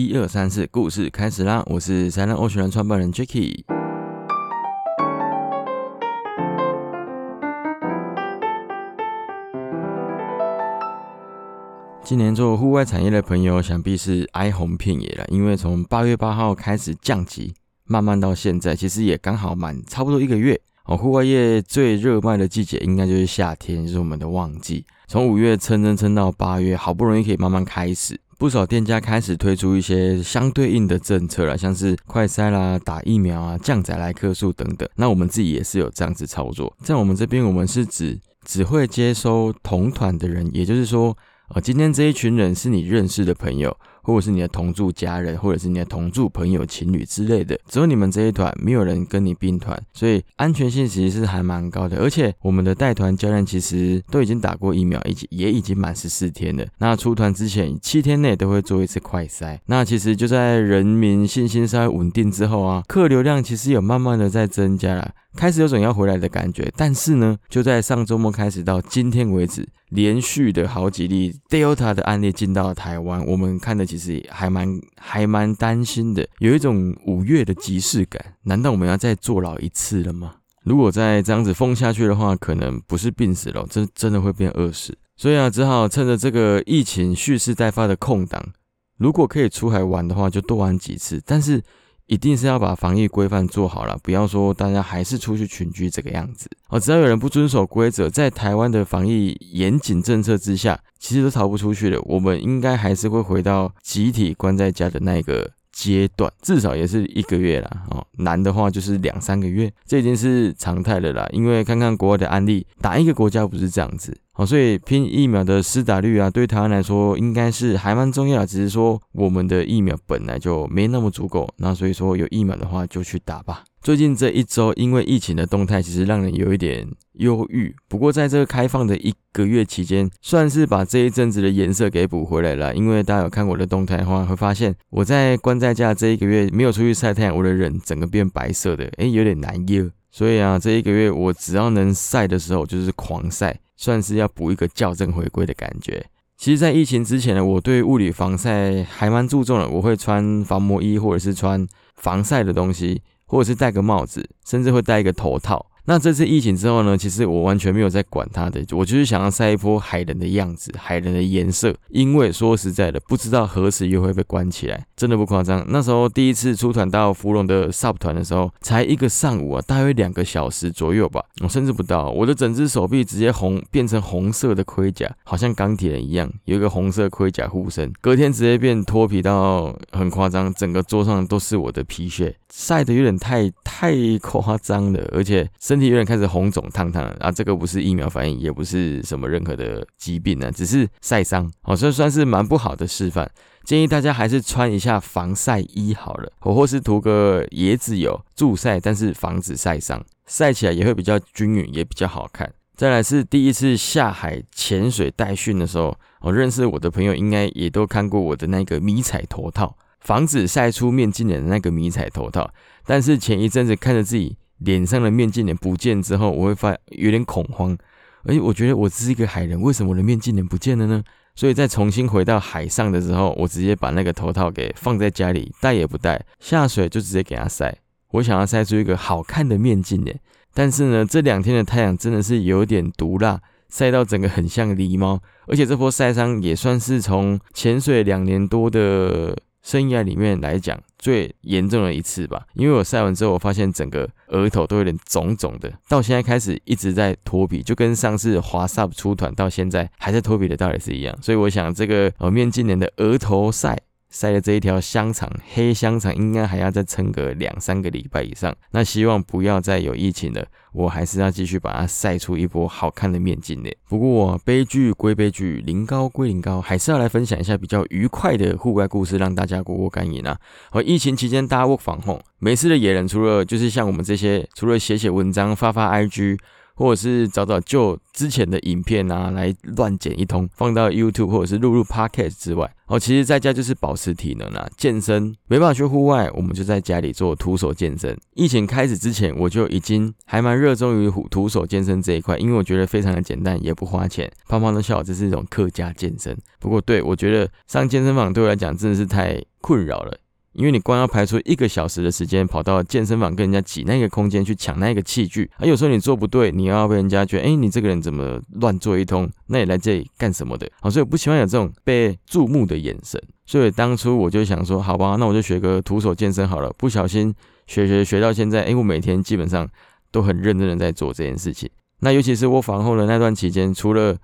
一二三四，故事开始啦！我是三浪欧学人创办人 Jacky。今年做户外产业的朋友，想必是哀鸿遍野了，因为从八月八号开始降级，慢慢到现在，其实也刚好满差不多一个月。哦，户外业最热卖的季节应该就是夏天，就是我们的旺季。从五月撑撑撑到八月，好不容易可以慢慢开始，不少店家开始推出一些相对应的政策啦，像是快筛啦、打疫苗啊、降载来客数等等。那我们自己也是有这样子操作，在我们这边，我们是指只会接收同团的人，也就是说，呃，今天这一群人是你认识的朋友。或者是你的同住家人，或者是你的同住朋友、情侣之类的，只有你们这一团，没有人跟你并团，所以安全性其实是还蛮高的。而且我们的带团教练其实都已经打过疫苗，已经也已经满十四天了。那出团之前七天内都会做一次快筛。那其实就在人民信心稍微稳定之后啊，客流量其实有慢慢的在增加了。开始有种要回来的感觉，但是呢，就在上周末开始到今天为止，连续的好几例 Delta 的案例进到台湾，我们看的其实还蛮还蛮担心的，有一种五月的即视感。难道我们要再坐牢一次了吗？如果再这样子封下去的话，可能不是病死了，真真的会变饿死。所以啊，只好趁着这个疫情蓄势待发的空档，如果可以出海玩的话，就多玩几次。但是。一定是要把防疫规范做好了，不要说大家还是出去群居这个样子哦。只要有人不遵守规则，在台湾的防疫严谨政策之下，其实都逃不出去的。我们应该还是会回到集体关在家的那个阶段，至少也是一个月啦。哦。难的话就是两三个月，这已经是常态了啦。因为看看国外的案例，哪一个国家不是这样子？哦，所以拼疫苗的施打率啊，对台湾来说应该是还蛮重要的。只是说我们的疫苗本来就没那么足够，那所以说有疫苗的话就去打吧。最近这一周，因为疫情的动态，其实让人有一点忧郁。不过在这个开放的一个月期间，算是把这一阵子的颜色给补回来了。因为大家有看我的动态的话，会发现我在关在家这一个月没有出去晒太阳，我的人整个变白色的，哎，有点难忧。所以啊，这一个月我只要能晒的时候，就是狂晒。算是要补一个校正回归的感觉。其实，在疫情之前呢，我对物理防晒还蛮注重的。我会穿防磨衣，或者是穿防晒的东西，或者是戴个帽子，甚至会戴一个头套。那这次疫情之后呢？其实我完全没有在管它的，我就是想要晒一波海人的样子，海人的颜色。因为说实在的，不知道何时又会被关起来，真的不夸张。那时候第一次出团到芙蓉的 SUP 团的时候，才一个上午啊，大约两个小时左右吧，我甚至不到，我的整只手臂直接红变成红色的盔甲，好像钢铁人一样，有一个红色盔甲护身。隔天直接变脱皮到很夸张，整个桌上都是我的皮屑，晒得有点太太夸张了，而且身。身体有点开始红肿烫烫，啊，这个不是疫苗反应，也不是什么任何的疾病呢，只是晒伤，哦，这算是蛮不好的示范。建议大家还是穿一下防晒衣好了，或或是涂个椰子油助晒，但是防止晒伤，晒起来也会比较均匀，也比较好看。再来是第一次下海潜水带训的时候，我认识我的朋友应该也都看过我的那个迷彩头套，防止晒出面镜的那个迷彩头套。但是前一阵子看着自己。脸上的面镜脸不见之后，我会发有点恐慌，而且我觉得我只是一个海人，为什么我的面镜脸不见了呢？所以在重新回到海上的时候，我直接把那个头套给放在家里，戴也不戴，下水就直接给它晒。我想要晒出一个好看的面镜脸，但是呢，这两天的太阳真的是有点毒辣，晒到整个很像狸猫，而且这波晒伤也算是从潜水两年多的。生涯里面来讲最严重的一次吧，因为我晒完之后，我发现整个额头都有点肿肿的，到现在开始一直在脱皮，就跟上次华少出团到现在还在脱皮的道理是一样，所以我想这个呃面今年的额头晒。晒的这一条香肠，黑香肠应该还要再撑个两三个礼拜以上。那希望不要再有疫情了，我还是要继续把它晒出一波好看的面镜脸。不过悲剧归悲剧，零高归零高，还是要来分享一下比较愉快的户外故事，让大家过过干瘾啊。而疫情期间大家 work 防控，没事的野人除了就是像我们这些，除了写写文章、发发 IG。或者是找找旧之前的影片啊，来乱剪一通，放到 YouTube 或者是录入 Podcast 之外，哦，其实在家就是保持体能啦，健身没办法去户外，我们就在家里做徒手健身。疫情开始之前，我就已经还蛮热衷于徒手健身这一块，因为我觉得非常的简单，也不花钱。胖胖的笑，这是一种客家健身。不过，对我觉得上健身房对我来讲真的是太困扰了。因为你光要排出一个小时的时间跑到健身房跟人家挤那个空间去抢那个器具，而有时候你做不对，你要被人家觉得，哎，你这个人怎么乱做一通？那你来这里干什么的？好，所以我不喜欢有这种被注目的眼神。所以当初我就想说，好吧，那我就学个徒手健身好了。不小心学学学到现在，哎，我每天基本上都很认真的在做这件事情。那尤其是我访后的那段期间，除了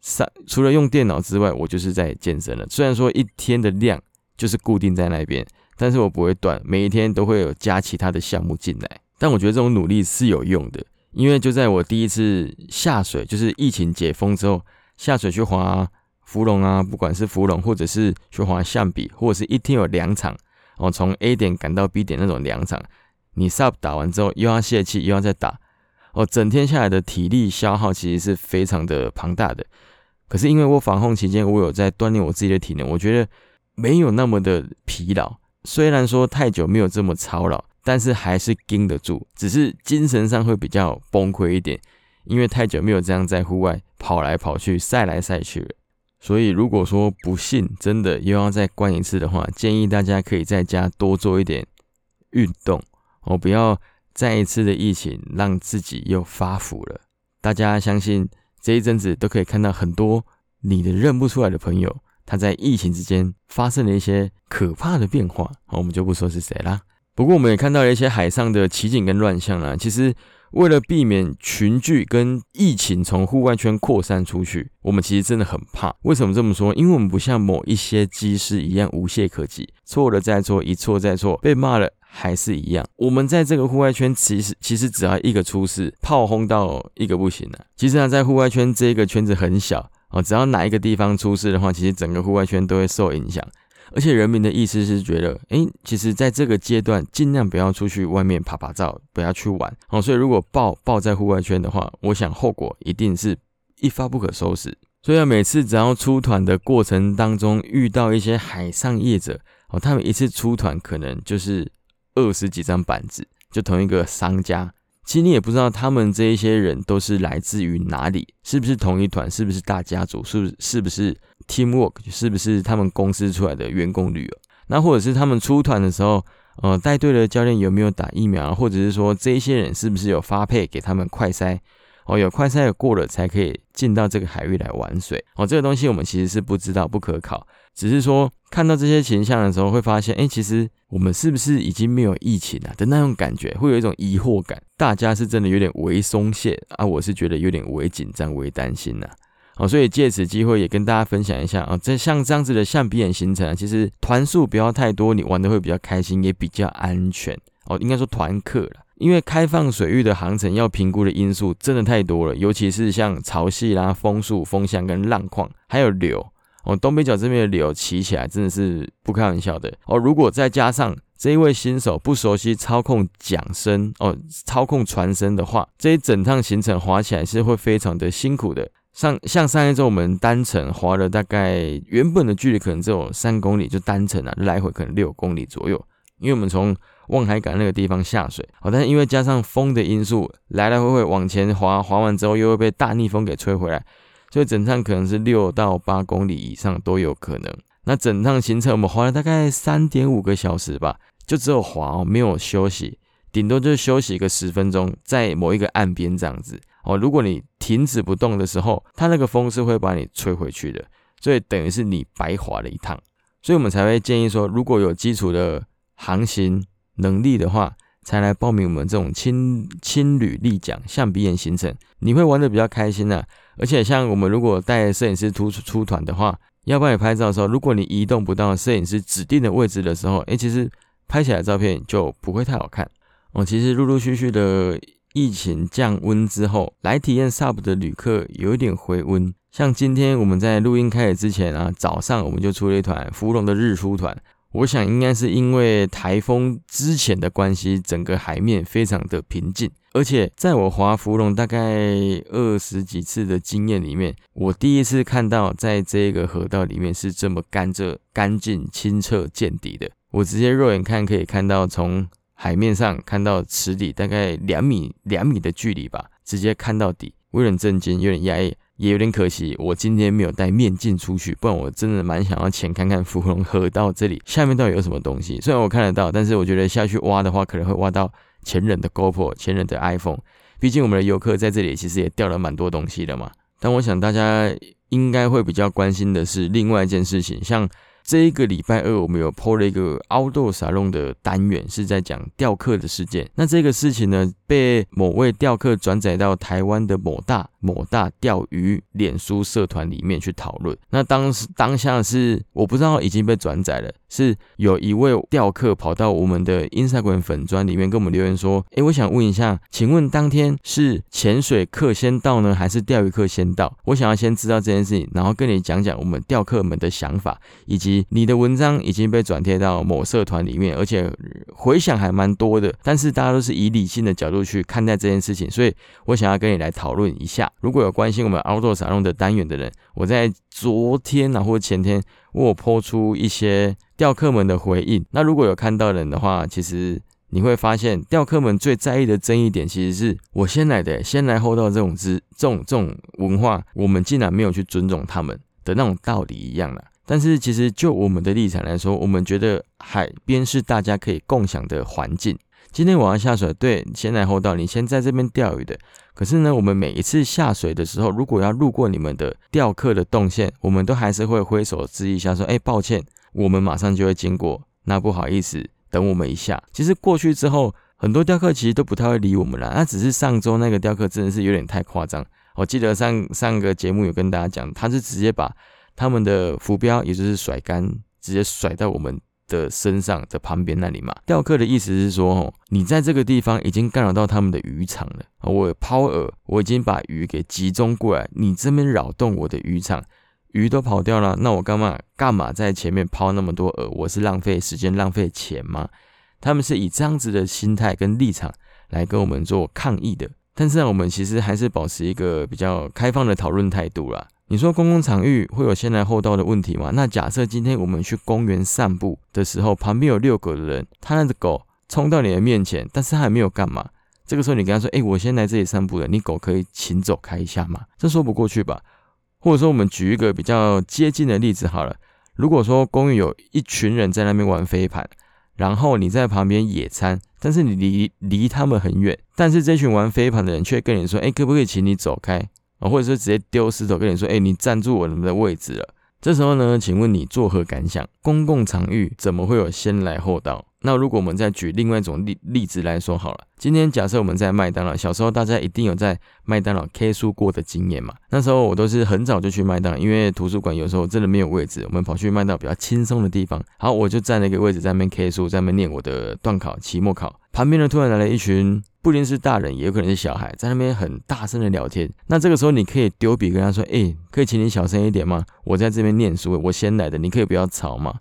上除了用电脑之外，我就是在健身了。虽然说一天的量。就是固定在那边，但是我不会断，每一天都会有加其他的项目进来。但我觉得这种努力是有用的，因为就在我第一次下水，就是疫情解封之后下水去滑芙蓉啊，不管是芙蓉或者是去滑象比，或者是一天有两场，哦，从 A 点赶到 B 点那种两场，你 sub 打完之后又要泄气，又要再打，哦，整天下来的体力消耗其实是非常的庞大的。可是因为我防控期间，我有在锻炼我自己的体能，我觉得。没有那么的疲劳，虽然说太久没有这么操劳，但是还是盯得住，只是精神上会比较崩溃一点，因为太久没有这样在户外跑来跑去、晒来晒去了。所以如果说不幸真的又要再关一次的话，建议大家可以在家多做一点运动哦，不要再一次的疫情让自己又发福了。大家相信这一阵子都可以看到很多你的认不出来的朋友。他在疫情之间发生了一些可怕的变化，好，我们就不说是谁啦。不过我们也看到了一些海上的奇景跟乱象啊。其实为了避免群聚跟疫情从户外圈扩散出去，我们其实真的很怕。为什么这么说？因为我们不像某一些机师一样无懈可击，错了再错，一错再错，被骂了还是一样。我们在这个户外圈，其实其实只要一个出事，炮轰到一个不行了。其实呢，在户外圈这个圈子很小。哦，只要哪一个地方出事的话，其实整个户外圈都会受影响。而且人民的意思是觉得，哎，其实在这个阶段，尽量不要出去外面拍拍照，不要去玩。哦，所以如果爆爆在户外圈的话，我想后果一定是一发不可收拾。所以每次只要出团的过程当中遇到一些海上业者，哦，他们一次出团可能就是二十几张板子，就同一个商家。其实你也不知道他们这一些人都是来自于哪里，是不是同一团，是不是大家族，是不是是不是 teamwork，是不是他们公司出来的员工旅游？那或者是他们出团的时候，呃，带队的教练有没有打疫苗，或者是说这一些人是不是有发配给他们快筛？哦，有快筛过了才可以进到这个海域来玩水。哦，这个东西我们其实是不知道，不可考。只是说看到这些形象的时候，会发现，哎，其实我们是不是已经没有疫情了的那种感觉，会有一种疑惑感。大家是真的有点微松懈啊，我是觉得有点微紧张、微担心呐。哦，所以借此机会也跟大家分享一下啊，这像这样子的象鼻眼行程啊，其实团数不要太多，你玩的会比较开心，也比较安全。哦，应该说团客了，因为开放水域的航程要评估的因素真的太多了，尤其是像潮汐啦、风速、风向跟浪况，还有流。哦，东北角这边的柳骑起来真的是不开玩笑的哦。如果再加上这一位新手不熟悉操控桨身哦，操控船身的话，这一整趟行程滑起来是会非常的辛苦的。上像上一周我们单程滑了大概原本的距离可能只有三公里，就单程啊，来回可能六公里左右。因为我们从望海港那个地方下水，哦，但是因为加上风的因素，来来回回往前滑，滑完之后又会被大逆风给吹回来。所以整趟可能是六到八公里以上都有可能。那整趟行程我们滑了大概三点五个小时吧，就只有滑哦，没有休息，顶多就休息个十分钟，在某一个岸边这样子哦。如果你停止不动的时候，它那个风是会把你吹回去的，所以等于是你白滑了一趟。所以我们才会建议说，如果有基础的航行能力的话，才来报名我们这种轻轻旅立奖象鼻眼行程，你会玩的比较开心呢。而且像我们如果带摄影师出出团的话，要帮你拍照的时候，如果你移动不到摄影师指定的位置的时候，哎，其实拍起来照片就不会太好看哦。其实陆陆续续的疫情降温之后，来体验 SUP 的旅客有一点回温。像今天我们在录音开始之前啊，早上我们就出了一团芙蓉的日出团，我想应该是因为台风之前的关系，整个海面非常的平静。而且在我划芙蓉大概二十几次的经验里面，我第一次看到在这个河道里面是这么干净、干净、清澈见底的。我直接肉眼看可以看到从海面上看到池底大概两米两米的距离吧，直接看到底，我有点震惊，有点压抑。也有点可惜，我今天没有带面镜出去，不然我真的蛮想要前看看芙蓉河道这里下面到底有什么东西。虽然我看得到，但是我觉得下去挖的话，可能会挖到前人的 GoPro、前人的 iPhone。毕竟我们的游客在这里其实也掉了蛮多东西的嘛。但我想大家应该会比较关心的是另外一件事情，像。这一个礼拜二，我们有 PO 了一个 Outdoor Salon 的单元，是在讲钓客的事件。那这个事情呢，被某位钓客转载到台湾的某大某大钓鱼脸书社团里面去讨论。那当时当下是我不知道已经被转载了，是有一位钓客跑到我们的 Instagram 粉砖里面跟我们留言说：“诶，我想问一下，请问当天是潜水客先到呢，还是钓鱼客先到？我想要先知道这件事情，然后跟你讲讲我们钓客们的想法以及。”你的文章已经被转贴到某社团里面，而且回响还蛮多的。但是大家都是以理性的角度去看待这件事情，所以我想要跟你来讨论一下。如果有关心我们 Outdoor 沙龙的单元的人，我在昨天啊或前天我抛出一些钓客们的回应。那如果有看到人的话，其实你会发现钓客们最在意的争议点，其实是我先来的，先来后到这种之这种这种文化，我们竟然没有去尊重他们的那种道理一样了。但是其实就我们的立场来说，我们觉得海边是大家可以共享的环境。今天我要下水，对，先来后到，你先在这边钓鱼的。可是呢，我们每一次下水的时候，如果要路过你们的钓客的动线，我们都还是会挥手示意一下，说：“哎，抱歉，我们马上就会经过，那不好意思，等我们一下。”其实过去之后，很多钓客其实都不太会理我们了。那只是上周那个钓客真的是有点太夸张。我记得上上个节目有跟大家讲，他是直接把。他们的浮标也就是甩竿，直接甩到我们的身上的旁边那里嘛。钓客的意思是说，哦，你在这个地方已经干扰到他们的渔场了。我抛饵，我已经把鱼给集中过来，你这边扰动我的渔场，鱼都跑掉了，那我干嘛干嘛在前面抛那么多饵？我是浪费时间、浪费钱吗？他们是以这样子的心态跟立场来跟我们做抗议的。但是我们其实还是保持一个比较开放的讨论态度啦。你说公共场域会有先来后到的问题吗？那假设今天我们去公园散步的时候，旁边有遛狗的人，他那只狗冲到你的面前，但是他还没有干嘛。这个时候你跟他说：“哎，我先来这里散步的，你狗可以请走开一下吗？”这说不过去吧？或者说我们举一个比较接近的例子好了。如果说公园有一群人在那边玩飞盘，然后你在旁边野餐，但是你离离他们很远，但是这群玩飞盘的人却跟你说：“哎，可不可以请你走开？”啊，或者是直接丢石头跟你说，哎，你占住我们的位置了。这时候呢，请问你作何感想？公共场域怎么会有先来后到？那如果我们再举另外一种例例子来说好了，今天假设我们在麦当劳，小时候大家一定有在麦当劳 K 书过的经验嘛？那时候我都是很早就去麦当劳，因为图书馆有时候真的没有位置，我们跑去麦当劳比较轻松的地方。好，我就占了一个位置在那边 K 书，在那边念我的段考、期末考。旁边呢，突然来了一群，不一定是大人，也有可能是小孩，在那边很大声的聊天。那这个时候你可以丢笔跟他说：“哎，可以请你小声一点吗？我在这边念书，我先来的，你可以不要吵吗？”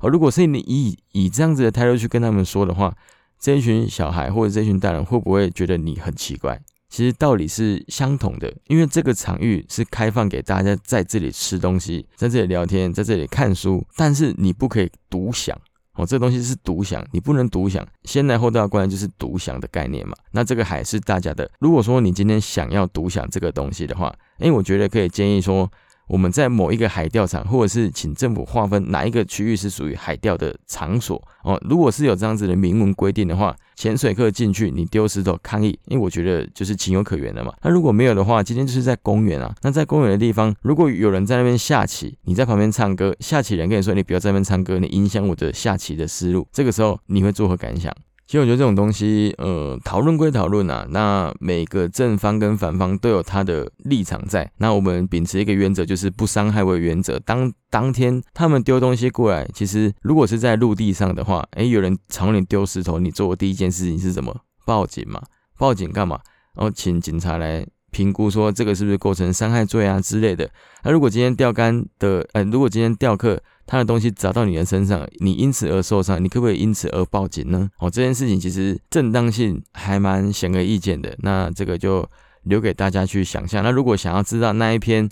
哦，如果是你以以这样子的态度去跟他们说的话，这一群小孩或者这群大人会不会觉得你很奇怪？其实道理是相同的，因为这个场域是开放给大家在这里吃东西，在这里聊天，在这里看书，但是你不可以独享哦，这东西是独享，你不能独享。先来后到，关键就是独享的概念嘛。那这个海是大家的，如果说你今天想要独享这个东西的话，诶，我觉得可以建议说。我们在某一个海钓场，或者是请政府划分哪一个区域是属于海钓的场所哦。如果是有这样子的明文规定的话，潜水客进去你丢石头抗议，因为我觉得就是情有可原的嘛。那如果没有的话，今天就是在公园啊。那在公园的地方，如果有人在那边下棋，你在旁边唱歌，下棋人跟你说你不要在那边唱歌，你影响我的下棋的思路，这个时候你会作何感想？其实我觉得这种东西，呃，讨论归讨论啊，那每个正方跟反方都有他的立场在。那我们秉持一个原则，就是不伤害为原则。当当天他们丢东西过来，其实如果是在陆地上的话，诶，有人朝你丢石头，你做的第一件事情是什么？报警嘛？报警干嘛？然后请警察来。评估说这个是不是构成伤害罪啊之类的。那如果今天钓竿的，呃，如果今天钓客他的东西砸到你的身上，你因此而受伤，你可不可以因此而报警呢？哦，这件事情其实正当性还蛮显而易见的。那这个就留给大家去想象。那如果想要知道那一篇。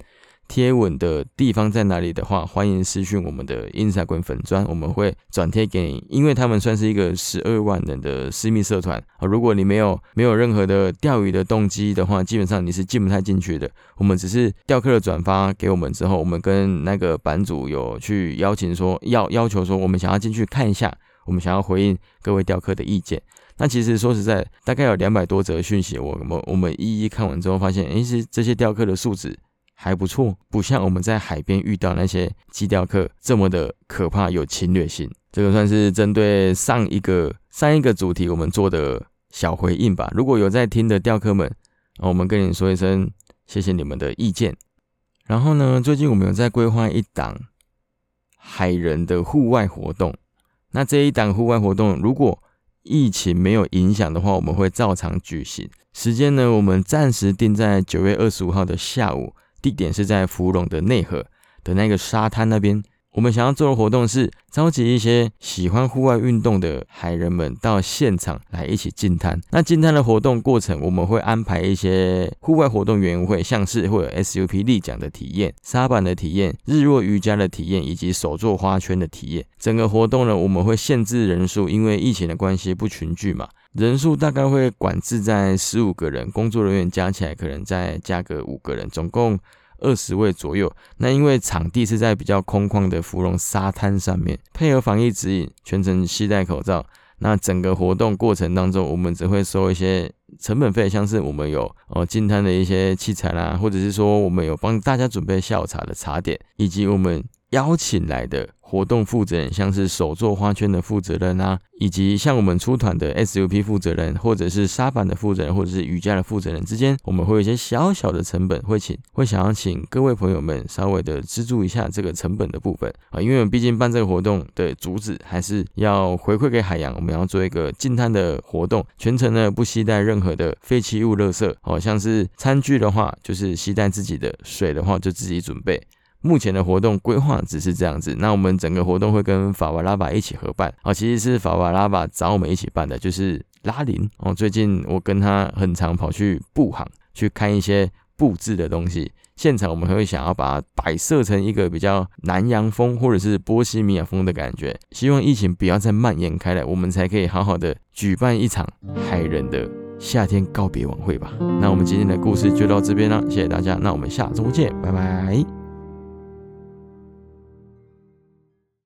贴文的地方在哪里的话，欢迎私讯我们的 Instagram 粉砖，我们会转贴给你。因为他们算是一个十二万人的私密社团啊，如果你没有没有任何的钓鱼的动机的话，基本上你是进不太进去的。我们只是钓客的转发给我们之后，我们跟那个版主有去邀请说要要求说，我们想要进去看一下，我们想要回应各位钓客的意见。那其实说实在，大概有两百多则讯息，我们我们一一看完之后，发现，诶，是这些钓客的素质。还不错，不像我们在海边遇到那些基钓客这么的可怕，有侵略性。这个算是针对上一个上一个主题我们做的小回应吧。如果有在听的钓客们，我们跟你说一声，谢谢你们的意见。然后呢，最近我们有在规划一档海人的户外活动。那这一档户外活动，如果疫情没有影响的话，我们会照常举行。时间呢，我们暂时定在九月二十五号的下午。地点是在芙蓉的内河的那个沙滩那边。我们想要做的活动是召集一些喜欢户外运动的海人们到现场来一起进滩。那进滩的活动过程，我们会安排一些户外活动园会，像是会有 SUP 立桨的体验、沙板的体验、日落瑜伽的体验，以及手作花圈的体验。整个活动呢，我们会限制人数，因为疫情的关系不群聚嘛，人数大概会管制在十五个人，工作人员加起来可能再加个五个人，总共。二十位左右，那因为场地是在比较空旷的芙蓉沙滩上面，配合防疫指引，全程系戴口罩。那整个活动过程当中，我们只会收一些成本费，像是我们有哦进摊的一些器材啦，或者是说我们有帮大家准备下午茶的茶点，以及我们。邀请来的活动负责人，像是手做花圈的负责人啊，以及像我们出团的 SUP 负责人，或者是沙板的负责人，或者是瑜伽的负责人之间，我们会有一些小小的成本，会请会想要请各位朋友们稍微的资助一下这个成本的部分啊，因为我们毕竟办这个活动的主旨还是要回馈给海洋，我们要做一个净滩的活动，全程呢不携带任何的废弃物、垃圾，哦，像是餐具的话，就是携带自己的水的话，就自己准备。目前的活动规划只是这样子，那我们整个活动会跟法瓦拉巴一起合办啊，其实是法瓦拉巴找我们一起办的，就是拉林哦。最近我跟他很常跑去布行去看一些布置的东西，现场我们会想要把它摆设成一个比较南洋风或者是波西米亚风的感觉，希望疫情不要再蔓延开来，我们才可以好好的举办一场海人的夏天告别晚会吧。那我们今天的故事就到这边了，谢谢大家，那我们下周见，拜拜。